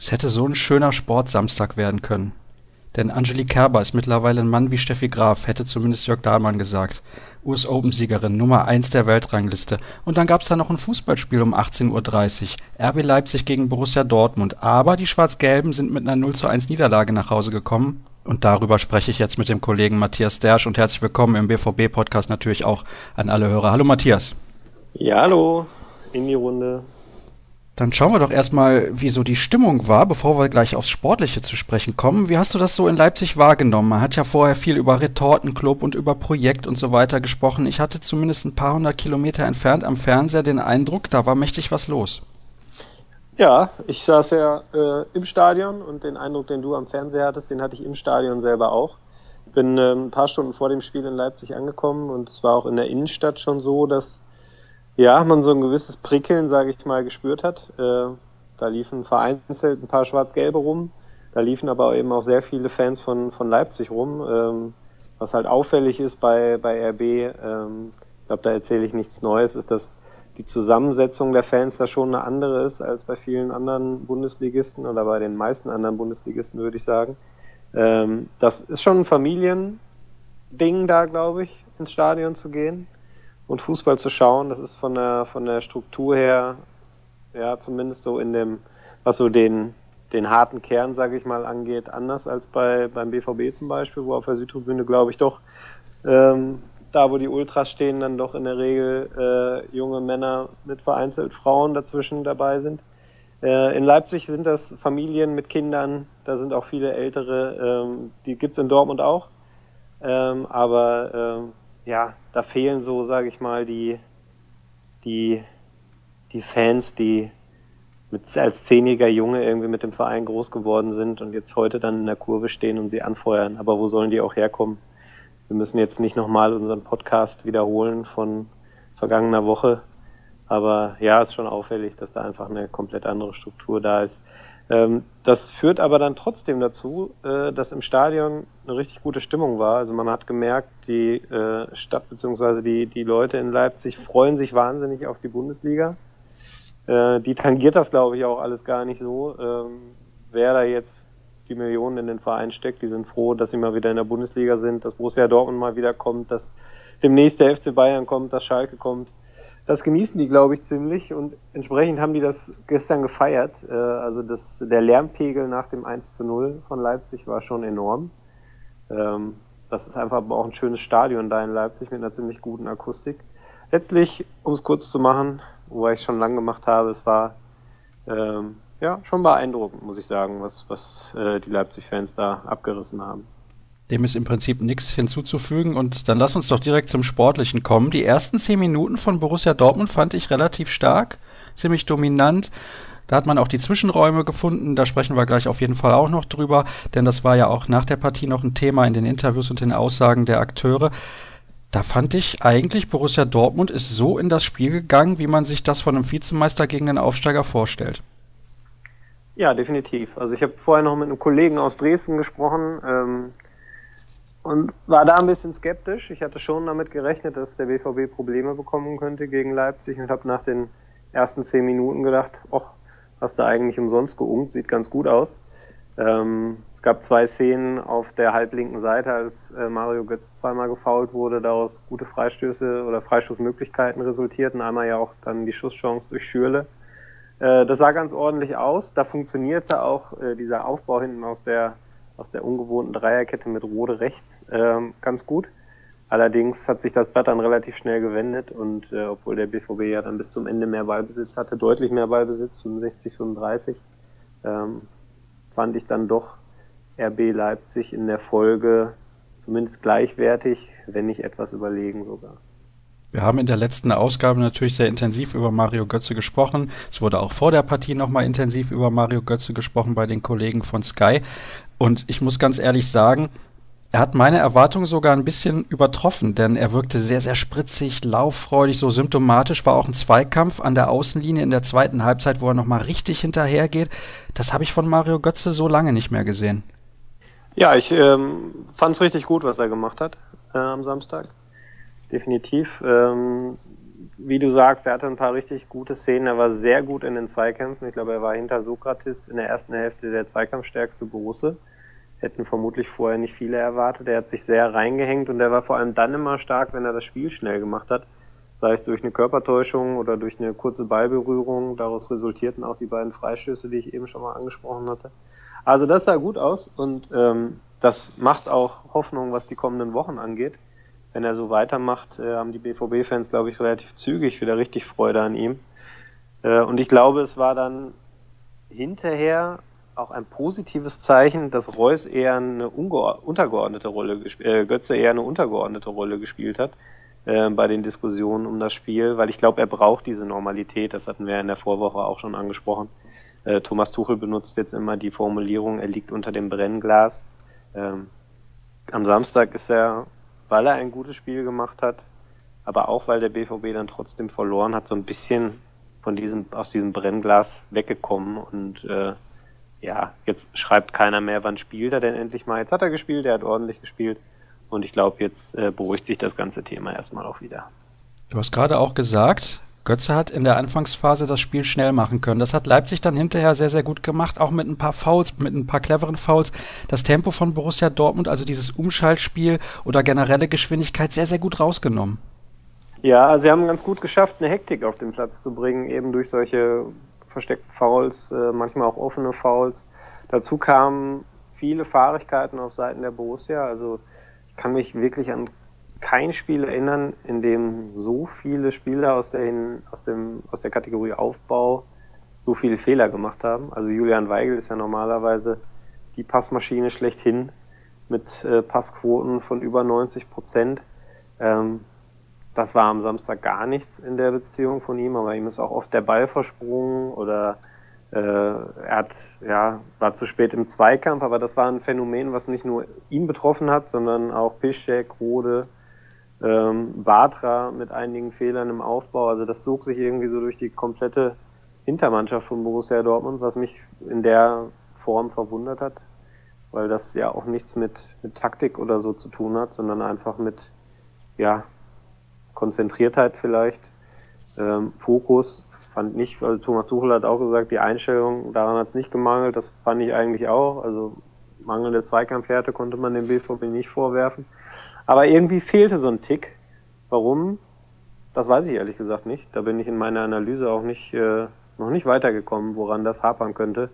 Es hätte so ein schöner Sportsamstag werden können. Denn Angelique Kerber ist mittlerweile ein Mann wie Steffi Graf, hätte zumindest Jörg Dahlmann gesagt. US Open-Siegerin, Nummer 1 der Weltrangliste. Und dann gab's da noch ein Fußballspiel um 18.30 Uhr. RB Leipzig gegen Borussia Dortmund. Aber die Schwarz-Gelben sind mit einer 0 zu 1 Niederlage nach Hause gekommen. Und darüber spreche ich jetzt mit dem Kollegen Matthias Dersch und herzlich willkommen im BVB-Podcast natürlich auch an alle Hörer. Hallo Matthias. Ja, hallo in die Runde. Dann schauen wir doch erstmal, wie so die Stimmung war, bevor wir gleich aufs Sportliche zu sprechen kommen. Wie hast du das so in Leipzig wahrgenommen? Man hat ja vorher viel über Retortenclub und über Projekt und so weiter gesprochen. Ich hatte zumindest ein paar hundert Kilometer entfernt am Fernseher den Eindruck, da war mächtig was los. Ja, ich saß ja äh, im Stadion und den Eindruck, den du am Fernseher hattest, den hatte ich im Stadion selber auch. Bin äh, ein paar Stunden vor dem Spiel in Leipzig angekommen und es war auch in der Innenstadt schon so, dass ja, man so ein gewisses Prickeln, sage ich mal, gespürt hat. Äh, da liefen vereinzelt ein paar Schwarz-Gelbe rum. Da liefen aber eben auch sehr viele Fans von, von Leipzig rum. Ähm, was halt auffällig ist bei, bei RB, ähm, ich glaube, da erzähle ich nichts Neues, ist, dass die Zusammensetzung der Fans da schon eine andere ist als bei vielen anderen Bundesligisten oder bei den meisten anderen Bundesligisten, würde ich sagen. Ähm, das ist schon ein Familiending da, glaube ich, ins Stadion zu gehen und Fußball zu schauen. Das ist von der, von der Struktur her, ja, zumindest so in dem, was so den, den harten Kern, sage ich mal, angeht, anders als bei, beim BVB zum Beispiel, wo auf der Südtribüne, glaube ich, doch ähm, da, wo die Ultras stehen, dann doch in der Regel äh, junge Männer mit vereinzelt Frauen dazwischen dabei sind. Äh, in Leipzig sind das Familien mit Kindern, da sind auch viele ältere, ähm, die gibt's in Dortmund auch. Ähm, aber ähm, ja, da fehlen so, sage ich mal, die, die, die Fans, die mit, als zehnjähriger Junge irgendwie mit dem Verein groß geworden sind und jetzt heute dann in der Kurve stehen und sie anfeuern. Aber wo sollen die auch herkommen? Wir müssen jetzt nicht nochmal unseren Podcast wiederholen von vergangener Woche. Aber ja, ist schon auffällig, dass da einfach eine komplett andere Struktur da ist. Ähm, das führt aber dann trotzdem dazu, äh, dass im Stadion eine richtig gute Stimmung war. Also man hat gemerkt, die äh, Stadt bzw. Die, die Leute in Leipzig freuen sich wahnsinnig auf die Bundesliga. Äh, die tangiert das, glaube ich, auch alles gar nicht so. Ähm, wer da jetzt die Millionen in den Verein steckt, die sind froh, dass sie mal wieder in der Bundesliga sind, dass Borussia Dortmund mal wieder kommt, dass demnächst der FC Bayern kommt, dass Schalke kommt das genießen die, glaube ich, ziemlich und entsprechend haben die das gestern gefeiert. Äh, also das, der Lärmpegel nach dem 1 zu 0 von Leipzig war schon enorm. Ähm, das ist einfach auch ein schönes Stadion da in Leipzig mit einer ziemlich guten Akustik. Letztlich, um es kurz zu machen, wo ich schon lang gemacht habe, es war ähm, ja schon beeindruckend, muss ich sagen, was, was äh, die Leipzig-Fans da abgerissen haben. Dem ist im Prinzip nichts hinzuzufügen. Und dann lass uns doch direkt zum Sportlichen kommen. Die ersten zehn Minuten von Borussia Dortmund fand ich relativ stark, ziemlich dominant. Da hat man auch die Zwischenräume gefunden. Da sprechen wir gleich auf jeden Fall auch noch drüber, denn das war ja auch nach der Partie noch ein Thema in den Interviews und den Aussagen der Akteure. Da fand ich eigentlich, Borussia Dortmund ist so in das Spiel gegangen, wie man sich das von einem Vizemeister gegen den Aufsteiger vorstellt. Ja, definitiv. Also ich habe vorher noch mit einem Kollegen aus Dresden gesprochen. Ähm und war da ein bisschen skeptisch. Ich hatte schon damit gerechnet, dass der BVB Probleme bekommen könnte gegen Leipzig und habe nach den ersten zehn Minuten gedacht, ach, hast du eigentlich umsonst geungt, sieht ganz gut aus. Ähm, es gab zwei Szenen auf der halblinken Seite, als äh, Mario Götze zweimal gefault wurde, daraus gute Freistöße oder Freistoßmöglichkeiten resultierten. Einmal ja auch dann die Schusschance durch Schürle. Äh, das sah ganz ordentlich aus. Da funktionierte auch äh, dieser Aufbau hinten aus der aus der ungewohnten Dreierkette mit Rode rechts ähm, ganz gut. Allerdings hat sich das Blatt dann relativ schnell gewendet und äh, obwohl der BVB ja dann bis zum Ende mehr Ballbesitz hatte, deutlich mehr Ballbesitz, 65, 35, ähm, fand ich dann doch RB Leipzig in der Folge zumindest gleichwertig, wenn nicht etwas überlegen sogar. Wir haben in der letzten Ausgabe natürlich sehr intensiv über Mario Götze gesprochen. Es wurde auch vor der Partie nochmal intensiv über Mario Götze gesprochen bei den Kollegen von Sky. Und ich muss ganz ehrlich sagen, er hat meine Erwartungen sogar ein bisschen übertroffen, denn er wirkte sehr, sehr spritzig, lauffreudig, so symptomatisch war auch ein Zweikampf an der Außenlinie in der zweiten Halbzeit, wo er nochmal richtig hinterhergeht. Das habe ich von Mario Götze so lange nicht mehr gesehen. Ja, ich ähm, fand es richtig gut, was er gemacht hat äh, am Samstag definitiv. Ähm, wie du sagst, er hatte ein paar richtig gute Szenen. Er war sehr gut in den Zweikämpfen. Ich glaube, er war hinter Sokrates in der ersten Hälfte der zweikampfstärkste Borusse. Hätten vermutlich vorher nicht viele erwartet. Er hat sich sehr reingehängt und er war vor allem dann immer stark, wenn er das Spiel schnell gemacht hat. Sei es durch eine Körpertäuschung oder durch eine kurze Ballberührung. Daraus resultierten auch die beiden Freistöße, die ich eben schon mal angesprochen hatte. Also das sah gut aus und ähm, das macht auch Hoffnung, was die kommenden Wochen angeht wenn er so weitermacht, äh, haben die BVB-Fans, glaube ich, relativ zügig wieder richtig Freude an ihm. Äh, und ich glaube, es war dann hinterher auch ein positives Zeichen, dass Reus eher eine untergeordnete Rolle äh, Götze eher eine untergeordnete Rolle gespielt hat äh, bei den Diskussionen um das Spiel, weil ich glaube, er braucht diese Normalität. Das hatten wir in der Vorwoche auch schon angesprochen. Äh, Thomas Tuchel benutzt jetzt immer die Formulierung, er liegt unter dem Brennglas. Ähm, am Samstag ist er weil er ein gutes Spiel gemacht hat, aber auch weil der BVB dann trotzdem verloren hat, so ein bisschen von diesem, aus diesem Brennglas weggekommen und äh, ja, jetzt schreibt keiner mehr, wann spielt er denn endlich mal. Jetzt hat er gespielt, er hat ordentlich gespielt und ich glaube, jetzt äh, beruhigt sich das ganze Thema erstmal auch wieder. Du hast gerade auch gesagt, Götze hat in der Anfangsphase das Spiel schnell machen können. Das hat Leipzig dann hinterher sehr, sehr gut gemacht, auch mit ein paar Fouls, mit ein paar cleveren Fouls. Das Tempo von Borussia Dortmund, also dieses Umschaltspiel oder generelle Geschwindigkeit, sehr, sehr gut rausgenommen. Ja, sie haben ganz gut geschafft, eine Hektik auf den Platz zu bringen, eben durch solche versteckten Fouls, äh, manchmal auch offene Fouls. Dazu kamen viele Fahrigkeiten auf Seiten der Borussia. Also ich kann mich wirklich an kein Spiel erinnern, in dem so viele Spieler aus der, aus dem, aus der Kategorie Aufbau so viele Fehler gemacht haben. Also Julian Weigel ist ja normalerweise die Passmaschine schlechthin mit äh, Passquoten von über 90 Prozent. Ähm, das war am Samstag gar nichts in der Beziehung von ihm, aber ihm ist auch oft der Ball versprungen oder äh, er hat, ja, war zu spät im Zweikampf, aber das war ein Phänomen, was nicht nur ihn betroffen hat, sondern auch Piszczek, Rode, ähm, Batra mit einigen Fehlern im Aufbau. Also das zog sich irgendwie so durch die komplette Hintermannschaft von Borussia Dortmund, was mich in der Form verwundert hat, weil das ja auch nichts mit, mit Taktik oder so zu tun hat, sondern einfach mit ja, Konzentriertheit vielleicht, ähm, Fokus. Fand nicht, also Thomas Tuchel hat auch gesagt, die Einstellung, daran hat es nicht gemangelt, das fand ich eigentlich auch. Also mangelnde Zweikampfwerte konnte man dem BVB nicht vorwerfen. Aber irgendwie fehlte so ein Tick. Warum? Das weiß ich ehrlich gesagt nicht. Da bin ich in meiner Analyse auch nicht, äh, noch nicht weitergekommen, woran das hapern könnte.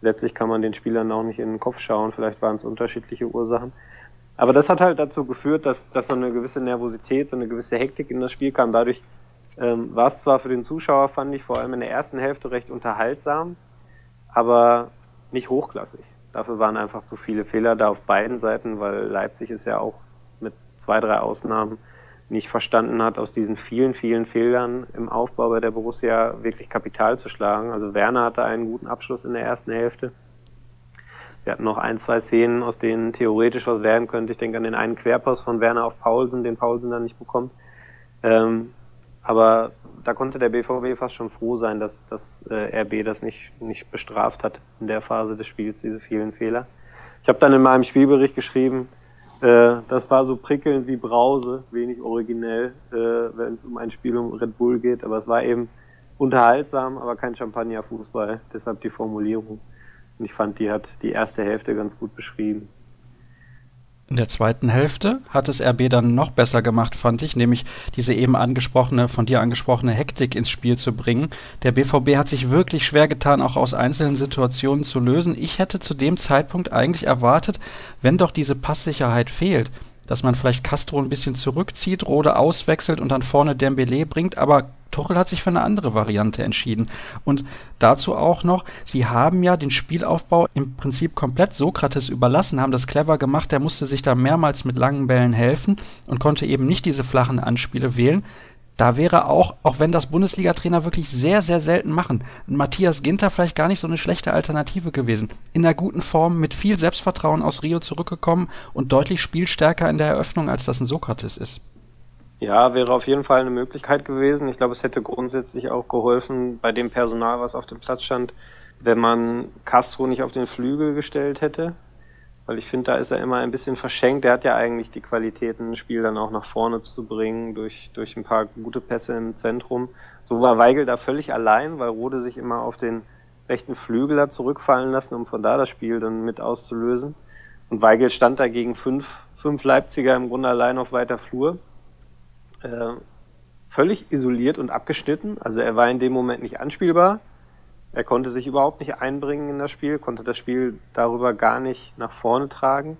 Letztlich kann man den Spielern auch nicht in den Kopf schauen. Vielleicht waren es unterschiedliche Ursachen. Aber das hat halt dazu geführt, dass, dass so eine gewisse Nervosität, so eine gewisse Hektik in das Spiel kam. Dadurch ähm, war es zwar für den Zuschauer, fand ich, vor allem in der ersten Hälfte recht unterhaltsam, aber nicht hochklassig. Dafür waren einfach zu viele Fehler da auf beiden Seiten, weil Leipzig ist ja auch zwei, drei Ausnahmen nicht verstanden hat, aus diesen vielen, vielen Fehlern im Aufbau bei der Borussia wirklich Kapital zu schlagen. Also Werner hatte einen guten Abschluss in der ersten Hälfte. Wir hatten noch ein, zwei Szenen, aus denen theoretisch was werden könnte. Ich denke an den einen Querpass von Werner auf Paulsen, den Paulsen dann nicht bekommt. Ähm, aber da konnte der BVB fast schon froh sein, dass, dass äh, RB das nicht, nicht bestraft hat in der Phase des Spiels, diese vielen Fehler. Ich habe dann in meinem Spielbericht geschrieben, äh, das war so prickelnd wie Brause, wenig originell, äh, wenn es um ein Spiel um Red Bull geht, aber es war eben unterhaltsam, aber kein Champagner-Fußball, deshalb die Formulierung. Und ich fand, die hat die erste Hälfte ganz gut beschrieben. In der zweiten Hälfte hat es RB dann noch besser gemacht, fand ich, nämlich diese eben angesprochene, von dir angesprochene Hektik ins Spiel zu bringen. Der BVB hat sich wirklich schwer getan, auch aus einzelnen Situationen zu lösen. Ich hätte zu dem Zeitpunkt eigentlich erwartet, wenn doch diese Passsicherheit fehlt, dass man vielleicht Castro ein bisschen zurückzieht, Rode auswechselt und dann vorne Dembele bringt, aber Tuchel hat sich für eine andere Variante entschieden. Und dazu auch noch, sie haben ja den Spielaufbau im Prinzip komplett Sokrates überlassen, haben das clever gemacht, der musste sich da mehrmals mit langen Bällen helfen und konnte eben nicht diese flachen Anspiele wählen. Da wäre auch, auch wenn das Bundesliga-Trainer wirklich sehr, sehr selten machen, Matthias Ginter vielleicht gar nicht so eine schlechte Alternative gewesen. In der guten Form, mit viel Selbstvertrauen aus Rio zurückgekommen und deutlich spielstärker in der Eröffnung, als das ein Sokrates ist. Ja, wäre auf jeden Fall eine Möglichkeit gewesen. Ich glaube, es hätte grundsätzlich auch geholfen bei dem Personal, was auf dem Platz stand, wenn man Castro nicht auf den Flügel gestellt hätte, weil ich finde, da ist er immer ein bisschen verschenkt. Er hat ja eigentlich die Qualitäten, ein Spiel dann auch nach vorne zu bringen durch, durch ein paar gute Pässe im Zentrum. So war Weigel da völlig allein, weil Rode sich immer auf den rechten Flügel hat zurückfallen lassen, um von da das Spiel dann mit auszulösen. Und Weigel stand da gegen fünf, fünf Leipziger im Grunde allein auf weiter Flur. Äh, völlig isoliert und abgeschnitten. Also er war in dem Moment nicht anspielbar. Er konnte sich überhaupt nicht einbringen in das Spiel, konnte das Spiel darüber gar nicht nach vorne tragen.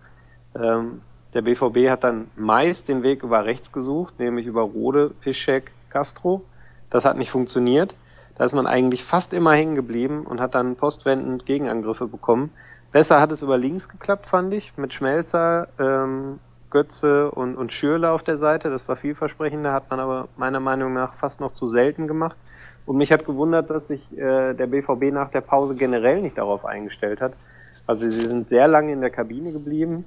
Ähm, der BVB hat dann meist den Weg über rechts gesucht, nämlich über Rode, Piszek, Castro. Das hat nicht funktioniert. Da ist man eigentlich fast immer hängen geblieben und hat dann postwendend Gegenangriffe bekommen. Besser hat es über links geklappt, fand ich, mit Schmelzer, ähm, Götze und, und Schürle auf der Seite. Das war vielversprechender, hat man aber meiner Meinung nach fast noch zu selten gemacht. Und mich hat gewundert, dass sich äh, der BVB nach der Pause generell nicht darauf eingestellt hat. Also sie sind sehr lange in der Kabine geblieben.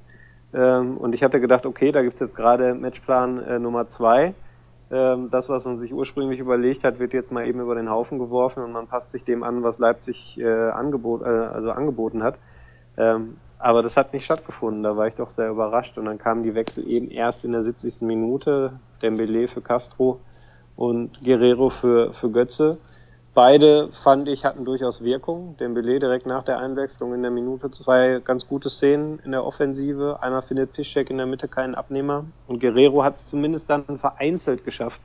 Ähm, und ich hatte gedacht, okay, da gibt's jetzt gerade Matchplan äh, Nummer zwei. Ähm, das, was man sich ursprünglich überlegt hat, wird jetzt mal eben über den Haufen geworfen und man passt sich dem an, was Leipzig äh, angebot, äh, also angeboten hat. Ähm, aber das hat nicht stattgefunden. Da war ich doch sehr überrascht. Und dann kamen die Wechsel eben erst in der 70. Minute. Dembele für Castro und Guerrero für, für Götze. Beide, fand ich, hatten durchaus Wirkung. Dembele direkt nach der Einwechslung in der Minute zwei ganz gute Szenen in der Offensive. Einmal findet Piszczek in der Mitte keinen Abnehmer. Und Guerrero hat es zumindest dann vereinzelt geschafft,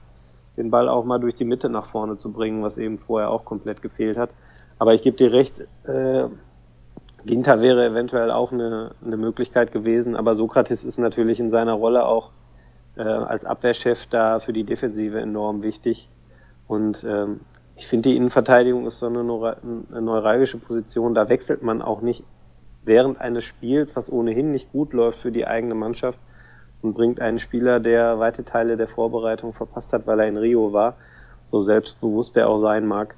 den Ball auch mal durch die Mitte nach vorne zu bringen, was eben vorher auch komplett gefehlt hat. Aber ich gebe dir recht, äh, Ginter wäre eventuell auch eine, eine Möglichkeit gewesen, aber Sokrates ist natürlich in seiner Rolle auch äh, als Abwehrchef da für die Defensive enorm wichtig. Und ähm, ich finde, die Innenverteidigung ist so eine, eine neuralgische Position. Da wechselt man auch nicht während eines Spiels, was ohnehin nicht gut läuft für die eigene Mannschaft und bringt einen Spieler, der weite Teile der Vorbereitung verpasst hat, weil er in Rio war, so selbstbewusst er auch sein mag.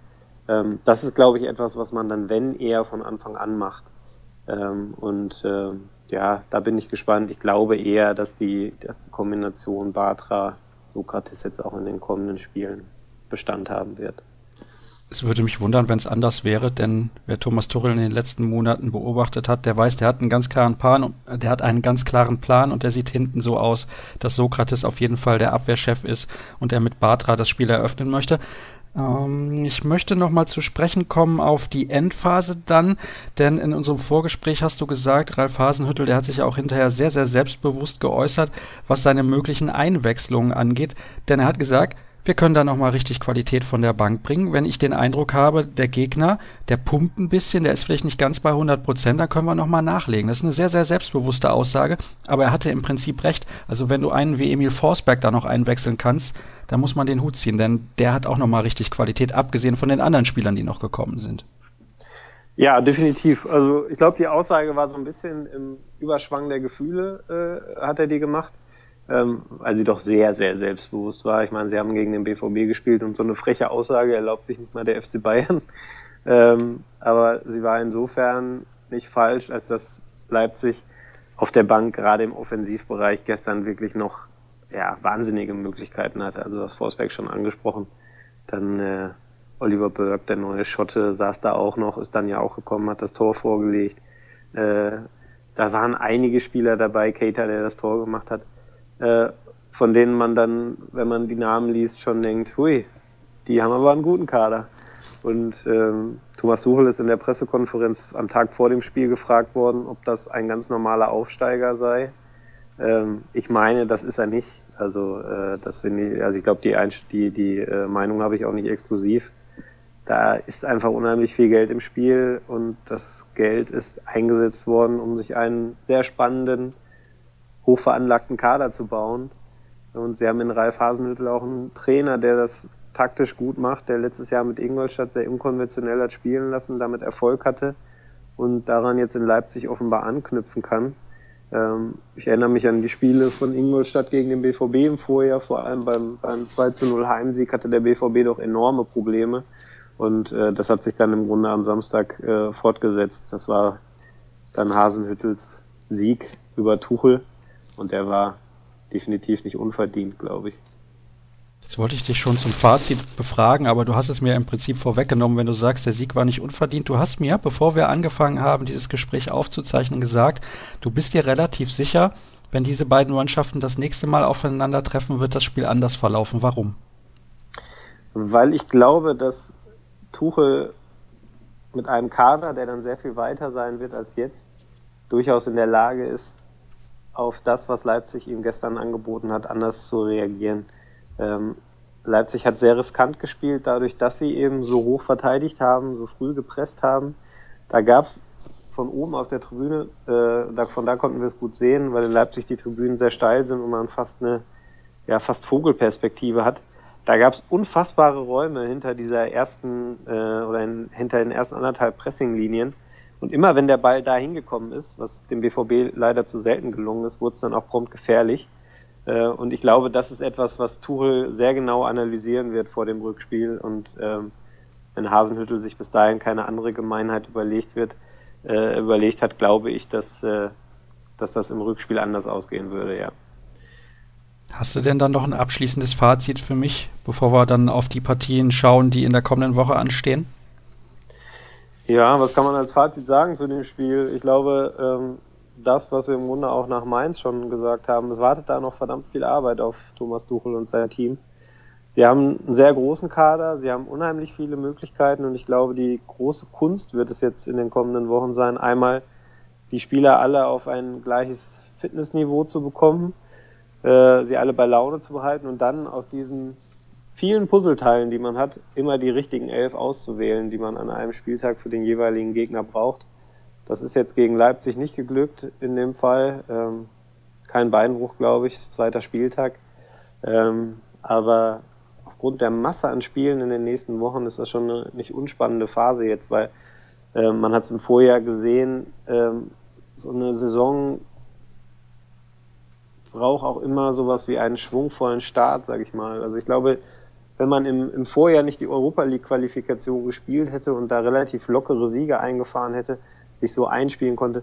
Ähm, das ist, glaube ich, etwas, was man dann, wenn eher von Anfang an macht. Ähm, und äh, ja, da bin ich gespannt. Ich glaube eher, dass die, dass die Kombination Batra Sokrates jetzt auch in den kommenden Spielen Bestand haben wird. Es würde mich wundern, wenn es anders wäre, denn wer Thomas Tuchel in den letzten Monaten beobachtet hat, der weiß, der hat einen ganz klaren Plan, der hat einen ganz klaren Plan und der sieht hinten so aus, dass Sokrates auf jeden Fall der Abwehrchef ist und er mit Batra das Spiel eröffnen möchte. Ähm, ich möchte nochmal zu sprechen kommen auf die Endphase dann, denn in unserem Vorgespräch hast du gesagt, Ralf Hasenhüttel, der hat sich ja auch hinterher sehr, sehr selbstbewusst geäußert, was seine möglichen Einwechslungen angeht, denn er hat gesagt, wir können da nochmal richtig Qualität von der Bank bringen. Wenn ich den Eindruck habe, der Gegner, der pumpt ein bisschen, der ist vielleicht nicht ganz bei 100 Prozent, dann können wir nochmal nachlegen. Das ist eine sehr, sehr selbstbewusste Aussage, aber er hatte im Prinzip recht. Also wenn du einen wie Emil Forsberg da noch einwechseln kannst, dann muss man den Hut ziehen, denn der hat auch nochmal richtig Qualität, abgesehen von den anderen Spielern, die noch gekommen sind. Ja, definitiv. Also ich glaube, die Aussage war so ein bisschen im Überschwang der Gefühle, äh, hat er die gemacht ähm, weil sie doch sehr, sehr selbstbewusst war. Ich meine, sie haben gegen den BVB gespielt und so eine freche Aussage erlaubt sich nicht mal der FC Bayern. Ähm, aber sie war insofern nicht falsch, als dass Leipzig auf der Bank gerade im Offensivbereich gestern wirklich noch ja, wahnsinnige Möglichkeiten hatte. Also das Forsberg schon angesprochen. Dann äh, Oliver Burke, der neue Schotte, saß da auch noch, ist dann ja auch gekommen, hat das Tor vorgelegt. Äh, da waren einige Spieler dabei, Keita, der das Tor gemacht hat äh, von denen man dann, wenn man die Namen liest, schon denkt, hui, die haben aber einen guten Kader. Und ähm, Thomas Suchel ist in der Pressekonferenz am Tag vor dem Spiel gefragt worden, ob das ein ganz normaler Aufsteiger sei. Ähm, ich meine, das ist er nicht. Also äh, das finde ich, also ich glaube, die, die, die äh, Meinung habe ich auch nicht exklusiv. Da ist einfach unheimlich viel Geld im Spiel und das Geld ist eingesetzt worden, um sich einen sehr spannenden hochveranlagten Kader zu bauen. Und sie haben in Ralf Hasenhüttl auch einen Trainer, der das taktisch gut macht, der letztes Jahr mit Ingolstadt sehr unkonventionell hat spielen lassen, damit Erfolg hatte und daran jetzt in Leipzig offenbar anknüpfen kann. Ähm, ich erinnere mich an die Spiele von Ingolstadt gegen den BVB im Vorjahr, vor allem beim, beim 2 zu 0 Heimsieg hatte der BVB doch enorme Probleme und äh, das hat sich dann im Grunde am Samstag äh, fortgesetzt. Das war dann Hasenhüttels Sieg über Tuchel und der war definitiv nicht unverdient, glaube ich. Jetzt wollte ich dich schon zum Fazit befragen, aber du hast es mir im Prinzip vorweggenommen, wenn du sagst, der Sieg war nicht unverdient. Du hast mir, bevor wir angefangen haben, dieses Gespräch aufzuzeichnen, gesagt, du bist dir relativ sicher, wenn diese beiden Mannschaften das nächste Mal aufeinandertreffen, wird das Spiel anders verlaufen. Warum? Weil ich glaube, dass Tuchel mit einem Kader, der dann sehr viel weiter sein wird als jetzt, durchaus in der Lage ist, auf das, was Leipzig ihm gestern angeboten hat, anders zu reagieren. Ähm, Leipzig hat sehr riskant gespielt, dadurch, dass sie eben so hoch verteidigt haben, so früh gepresst haben. Da gab es von oben auf der Tribüne, äh, da, von da konnten wir es gut sehen, weil in Leipzig die Tribünen sehr steil sind und man fast eine ja, fast Vogelperspektive hat. Da gab es unfassbare Räume hinter dieser ersten äh, oder in, hinter den ersten anderthalb Pressinglinien. Und immer wenn der Ball da hingekommen ist, was dem BVB leider zu selten gelungen ist, wurde es dann auch prompt gefährlich. Äh, und ich glaube, das ist etwas, was Tuchel sehr genau analysieren wird vor dem Rückspiel. Und ähm, wenn Hasenhüttel sich bis dahin keine andere Gemeinheit überlegt wird, äh, überlegt hat, glaube ich, dass, äh, dass das im Rückspiel anders ausgehen würde, ja. Hast du denn dann noch ein abschließendes Fazit für mich, bevor wir dann auf die Partien schauen, die in der kommenden Woche anstehen? Ja, was kann man als Fazit sagen zu dem Spiel? Ich glaube, ähm, das, was wir im Grunde auch nach Mainz schon gesagt haben, es wartet da noch verdammt viel Arbeit auf Thomas Tuchel und sein Team. Sie haben einen sehr großen Kader, sie haben unheimlich viele Möglichkeiten und ich glaube, die große Kunst wird es jetzt in den kommenden Wochen sein, einmal die Spieler alle auf ein gleiches Fitnessniveau zu bekommen, äh, sie alle bei Laune zu behalten und dann aus diesen vielen Puzzleteilen, die man hat, immer die richtigen elf auszuwählen, die man an einem Spieltag für den jeweiligen Gegner braucht. Das ist jetzt gegen Leipzig nicht geglückt in dem Fall. Ähm, kein Beinbruch, glaube ich, zweiter Spieltag. Ähm, aber aufgrund der Masse an Spielen in den nächsten Wochen ist das schon eine nicht unspannende Phase jetzt, weil äh, man hat es im Vorjahr gesehen, ähm, so eine Saison braucht auch immer sowas wie einen schwungvollen Start, sage ich mal. Also ich glaube, wenn man im, im Vorjahr nicht die Europa League Qualifikation gespielt hätte und da relativ lockere Siege eingefahren hätte, sich so einspielen konnte,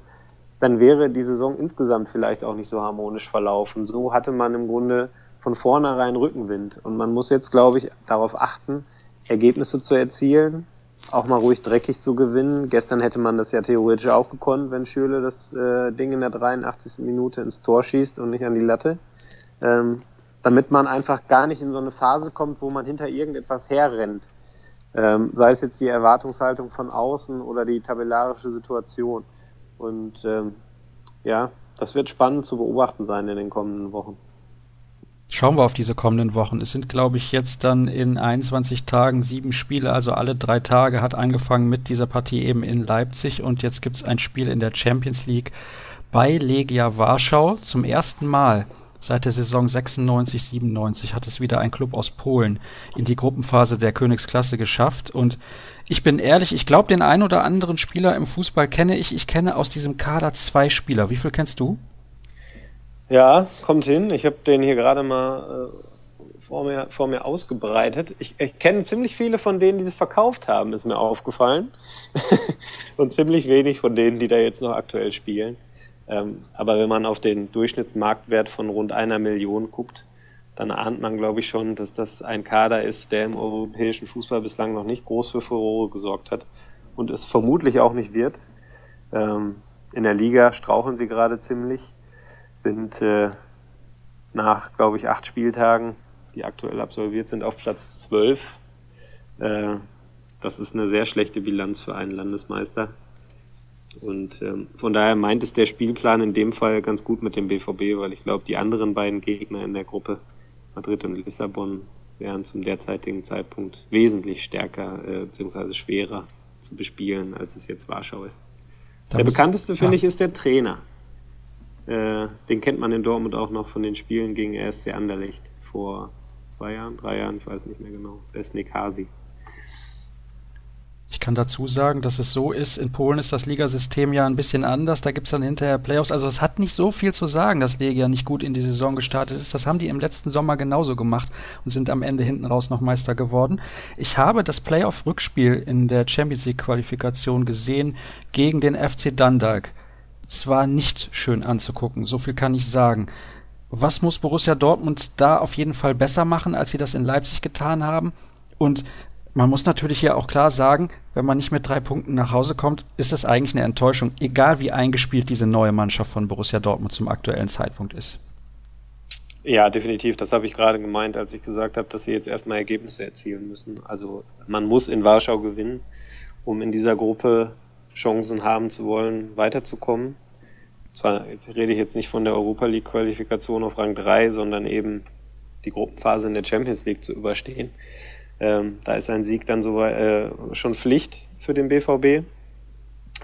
dann wäre die Saison insgesamt vielleicht auch nicht so harmonisch verlaufen. So hatte man im Grunde von vornherein Rückenwind. Und man muss jetzt, glaube ich, darauf achten, Ergebnisse zu erzielen, auch mal ruhig dreckig zu gewinnen. Gestern hätte man das ja theoretisch auch gekonnt, wenn Schöle das äh, Ding in der 83. Minute ins Tor schießt und nicht an die Latte. Ähm, damit man einfach gar nicht in so eine Phase kommt, wo man hinter irgendetwas herrennt. Ähm, sei es jetzt die Erwartungshaltung von außen oder die tabellarische Situation. Und ähm, ja, das wird spannend zu beobachten sein in den kommenden Wochen. Schauen wir auf diese kommenden Wochen. Es sind, glaube ich, jetzt dann in 21 Tagen sieben Spiele, also alle drei Tage hat angefangen mit dieser Partie eben in Leipzig und jetzt gibt es ein Spiel in der Champions League bei Legia Warschau zum ersten Mal Seit der Saison 96/97 hat es wieder ein Klub aus Polen in die Gruppenphase der Königsklasse geschafft und ich bin ehrlich, ich glaube, den einen oder anderen Spieler im Fußball kenne ich. Ich kenne aus diesem Kader zwei Spieler. Wie viel kennst du? Ja, kommt hin. Ich habe den hier gerade mal äh, vor, mir, vor mir ausgebreitet. Ich, ich kenne ziemlich viele von denen, die sie verkauft haben, ist mir aufgefallen. und ziemlich wenig von denen, die da jetzt noch aktuell spielen. Ähm, aber wenn man auf den Durchschnittsmarktwert von rund einer Million guckt, dann ahnt man, glaube ich, schon, dass das ein Kader ist, der im europäischen Fußball bislang noch nicht groß für Furore gesorgt hat und es vermutlich auch nicht wird. Ähm, in der Liga straucheln sie gerade ziemlich, sind äh, nach, glaube ich, acht Spieltagen, die aktuell absolviert sind, auf Platz zwölf. Äh, das ist eine sehr schlechte Bilanz für einen Landesmeister. Und ähm, von daher meint es der Spielplan in dem Fall ganz gut mit dem BVB, weil ich glaube, die anderen beiden Gegner in der Gruppe, Madrid und Lissabon, wären zum derzeitigen Zeitpunkt wesentlich stärker äh, bzw. schwerer zu bespielen, als es jetzt Warschau ist. Da der bekannteste, finde ich, ist der Trainer. Äh, den kennt man in Dortmund auch noch von den Spielen gegen RSC Anderlecht vor zwei Jahren, drei Jahren, ich weiß nicht mehr genau. Der ist. Ich kann dazu sagen, dass es so ist, in Polen ist das Ligasystem ja ein bisschen anders, da gibt es dann hinterher Playoffs, also es hat nicht so viel zu sagen, dass Legia nicht gut in die Saison gestartet ist. Das haben die im letzten Sommer genauso gemacht und sind am Ende hinten raus noch Meister geworden. Ich habe das Playoff-Rückspiel in der Champions League-Qualifikation gesehen gegen den FC Dundalk. Es war nicht schön anzugucken, so viel kann ich sagen. Was muss Borussia Dortmund da auf jeden Fall besser machen, als sie das in Leipzig getan haben? Und man muss natürlich hier auch klar sagen, wenn man nicht mit drei Punkten nach Hause kommt, ist das eigentlich eine Enttäuschung, egal wie eingespielt diese neue Mannschaft von Borussia Dortmund zum aktuellen Zeitpunkt ist. Ja, definitiv. Das habe ich gerade gemeint, als ich gesagt habe, dass sie jetzt erstmal Ergebnisse erzielen müssen. Also man muss in Warschau gewinnen, um in dieser Gruppe Chancen haben zu wollen, weiterzukommen. Zwar jetzt rede ich jetzt nicht von der Europa League Qualifikation auf Rang 3, sondern eben die Gruppenphase in der Champions League zu überstehen. Ähm, da ist ein Sieg dann so äh, schon Pflicht für den BVB.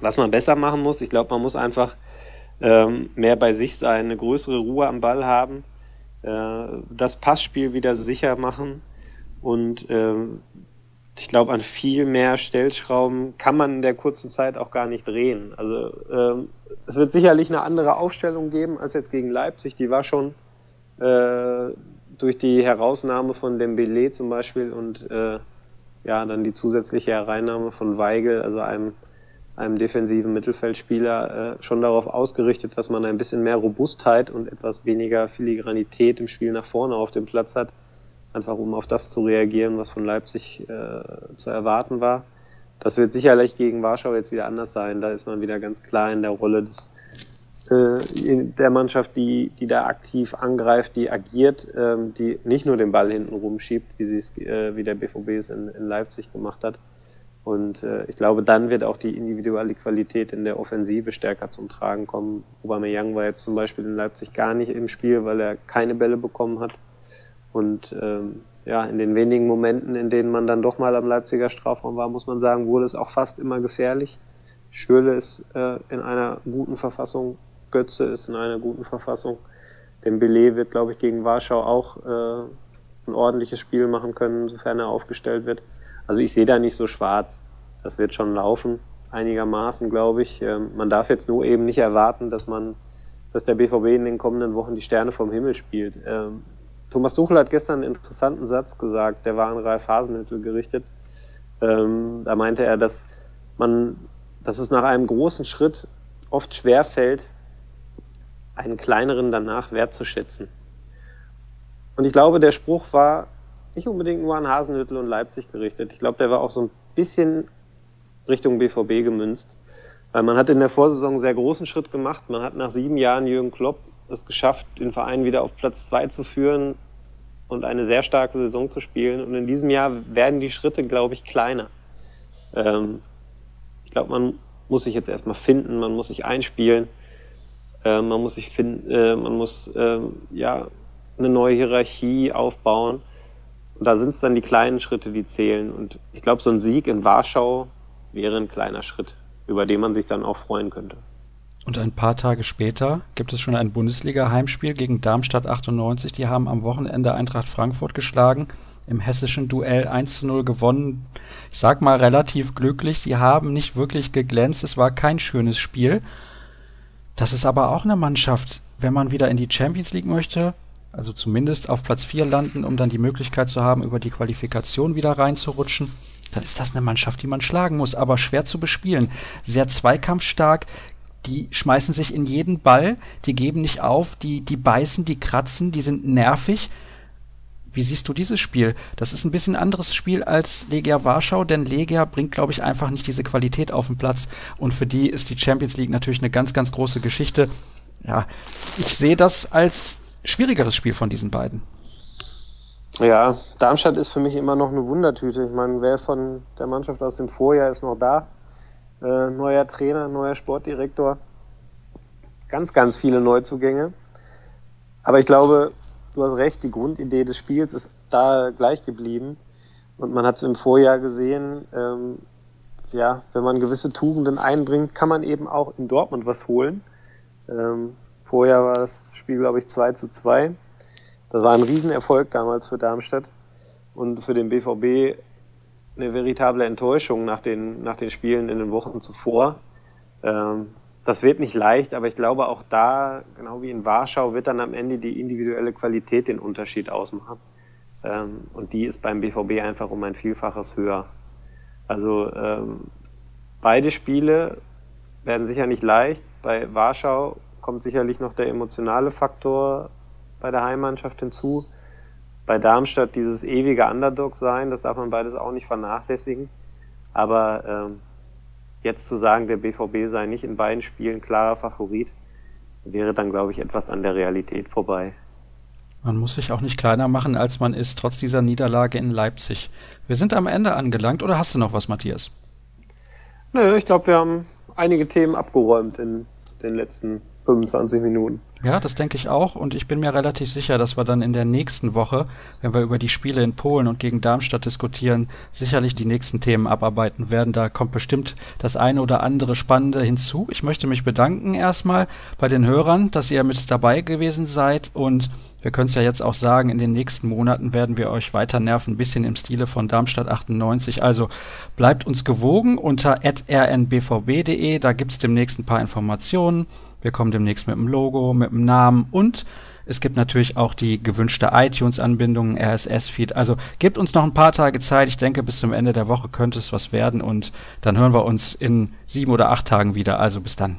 Was man besser machen muss, ich glaube, man muss einfach ähm, mehr bei sich sein, eine größere Ruhe am Ball haben, äh, das Passspiel wieder sicher machen und ähm, ich glaube, an viel mehr Stellschrauben kann man in der kurzen Zeit auch gar nicht drehen. Also ähm, es wird sicherlich eine andere Aufstellung geben als jetzt gegen Leipzig. Die war schon äh, durch die Herausnahme von Dembele zum Beispiel und äh, ja dann die zusätzliche Hereinnahme von Weigel, also einem einem defensiven Mittelfeldspieler äh, schon darauf ausgerichtet, dass man ein bisschen mehr Robustheit und etwas weniger Filigranität im Spiel nach vorne auf dem Platz hat einfach um auf das zu reagieren, was von Leipzig äh, zu erwarten war. Das wird sicherlich gegen Warschau jetzt wieder anders sein. Da ist man wieder ganz klar in der Rolle des, äh, der Mannschaft, die, die da aktiv angreift, die agiert, ähm, die nicht nur den Ball hinten rumschiebt, wie, sie es, äh, wie der BVB es in, in Leipzig gemacht hat. Und äh, ich glaube, dann wird auch die individuelle Qualität in der Offensive stärker zum Tragen kommen. Aubameyang war jetzt zum Beispiel in Leipzig gar nicht im Spiel, weil er keine Bälle bekommen hat. Und ähm, ja, in den wenigen Momenten, in denen man dann doch mal am Leipziger Strafraum war, muss man sagen, wurde es auch fast immer gefährlich. Schürle ist äh, in einer guten Verfassung, Götze ist in einer guten Verfassung. Dembele wird, glaube ich, gegen Warschau auch äh, ein ordentliches Spiel machen können, sofern er aufgestellt wird. Also ich sehe da nicht so schwarz. Das wird schon laufen, einigermaßen, glaube ich. Ähm, man darf jetzt nur eben nicht erwarten, dass man, dass der BVB in den kommenden Wochen die Sterne vom Himmel spielt. Ähm, Thomas Tuchel hat gestern einen interessanten Satz gesagt, der war an Ralf Hasenhüttl gerichtet. Ähm, da meinte er, dass man, dass es nach einem großen Schritt oft schwer fällt, einen kleineren danach wertzuschätzen. Und ich glaube, der Spruch war nicht unbedingt nur an Hasenhüttl und Leipzig gerichtet. Ich glaube, der war auch so ein bisschen Richtung BVB gemünzt. Weil man hat in der Vorsaison einen sehr großen Schritt gemacht. Man hat nach sieben Jahren Jürgen Klopp es geschafft, den Verein wieder auf Platz zwei zu führen und eine sehr starke Saison zu spielen. Und in diesem Jahr werden die Schritte, glaube ich, kleiner. Ähm, ich glaube, man muss sich jetzt erstmal finden, man muss sich einspielen, äh, man muss sich finden, äh, man muss äh, ja eine neue Hierarchie aufbauen. Und da sind es dann die kleinen Schritte, die zählen. Und ich glaube, so ein Sieg in Warschau wäre ein kleiner Schritt, über den man sich dann auch freuen könnte. Und ein paar Tage später gibt es schon ein Bundesliga-Heimspiel gegen Darmstadt 98. Die haben am Wochenende Eintracht Frankfurt geschlagen, im hessischen Duell 1 zu 0 gewonnen. Ich sag mal relativ glücklich. Sie haben nicht wirklich geglänzt. Es war kein schönes Spiel. Das ist aber auch eine Mannschaft, wenn man wieder in die Champions League möchte, also zumindest auf Platz 4 landen, um dann die Möglichkeit zu haben, über die Qualifikation wieder reinzurutschen dann ist das eine Mannschaft, die man schlagen muss, aber schwer zu bespielen. Sehr zweikampfstark, die schmeißen sich in jeden Ball, die geben nicht auf, die, die beißen, die kratzen, die sind nervig. Wie siehst du dieses Spiel? Das ist ein bisschen anderes Spiel als Legia Warschau, denn Legia bringt, glaube ich, einfach nicht diese Qualität auf den Platz. Und für die ist die Champions League natürlich eine ganz, ganz große Geschichte. Ja, ich sehe das als schwierigeres Spiel von diesen beiden. Ja, Darmstadt ist für mich immer noch eine Wundertüte. Ich meine, wer von der Mannschaft aus dem Vorjahr ist noch da? Äh, neuer Trainer, neuer Sportdirektor. Ganz, ganz viele Neuzugänge. Aber ich glaube, du hast recht, die Grundidee des Spiels ist da gleich geblieben. Und man hat es im Vorjahr gesehen, ähm, ja, wenn man gewisse Tugenden einbringt, kann man eben auch in Dortmund was holen. Ähm, vorher war das Spiel, glaube ich, 2 zu 2. Das war ein Riesenerfolg damals für Darmstadt. Und für den BVB eine veritable Enttäuschung nach den, nach den Spielen in den Wochen zuvor. Ähm, das wird nicht leicht, aber ich glaube auch da, genau wie in Warschau, wird dann am Ende die individuelle Qualität den Unterschied ausmachen. Ähm, und die ist beim BVB einfach um ein Vielfaches höher. Also ähm, beide Spiele werden sicher nicht leicht. Bei Warschau kommt sicherlich noch der emotionale Faktor bei der Heimmannschaft hinzu. Bei Darmstadt dieses ewige Underdog sein, das darf man beides auch nicht vernachlässigen. Aber ähm, jetzt zu sagen, der BVB sei nicht in beiden Spielen klarer Favorit, wäre dann, glaube ich, etwas an der Realität vorbei. Man muss sich auch nicht kleiner machen, als man ist, trotz dieser Niederlage in Leipzig. Wir sind am Ende angelangt, oder hast du noch was, Matthias? Nö, ich glaube, wir haben einige Themen abgeräumt in den letzten 25 Minuten. Ja, das denke ich auch. Und ich bin mir relativ sicher, dass wir dann in der nächsten Woche, wenn wir über die Spiele in Polen und gegen Darmstadt diskutieren, sicherlich die nächsten Themen abarbeiten werden. Da kommt bestimmt das eine oder andere Spannende hinzu. Ich möchte mich bedanken erstmal bei den Hörern, dass ihr mit dabei gewesen seid. Und wir können es ja jetzt auch sagen, in den nächsten Monaten werden wir euch weiter nerven, ein bisschen im Stile von Darmstadt 98. Also bleibt uns gewogen unter rnbvb.de. Da gibt's demnächst ein paar Informationen. Wir kommen demnächst mit dem Logo, mit dem Namen und es gibt natürlich auch die gewünschte iTunes-Anbindung, RSS-Feed. Also gebt uns noch ein paar Tage Zeit. Ich denke, bis zum Ende der Woche könnte es was werden und dann hören wir uns in sieben oder acht Tagen wieder. Also bis dann.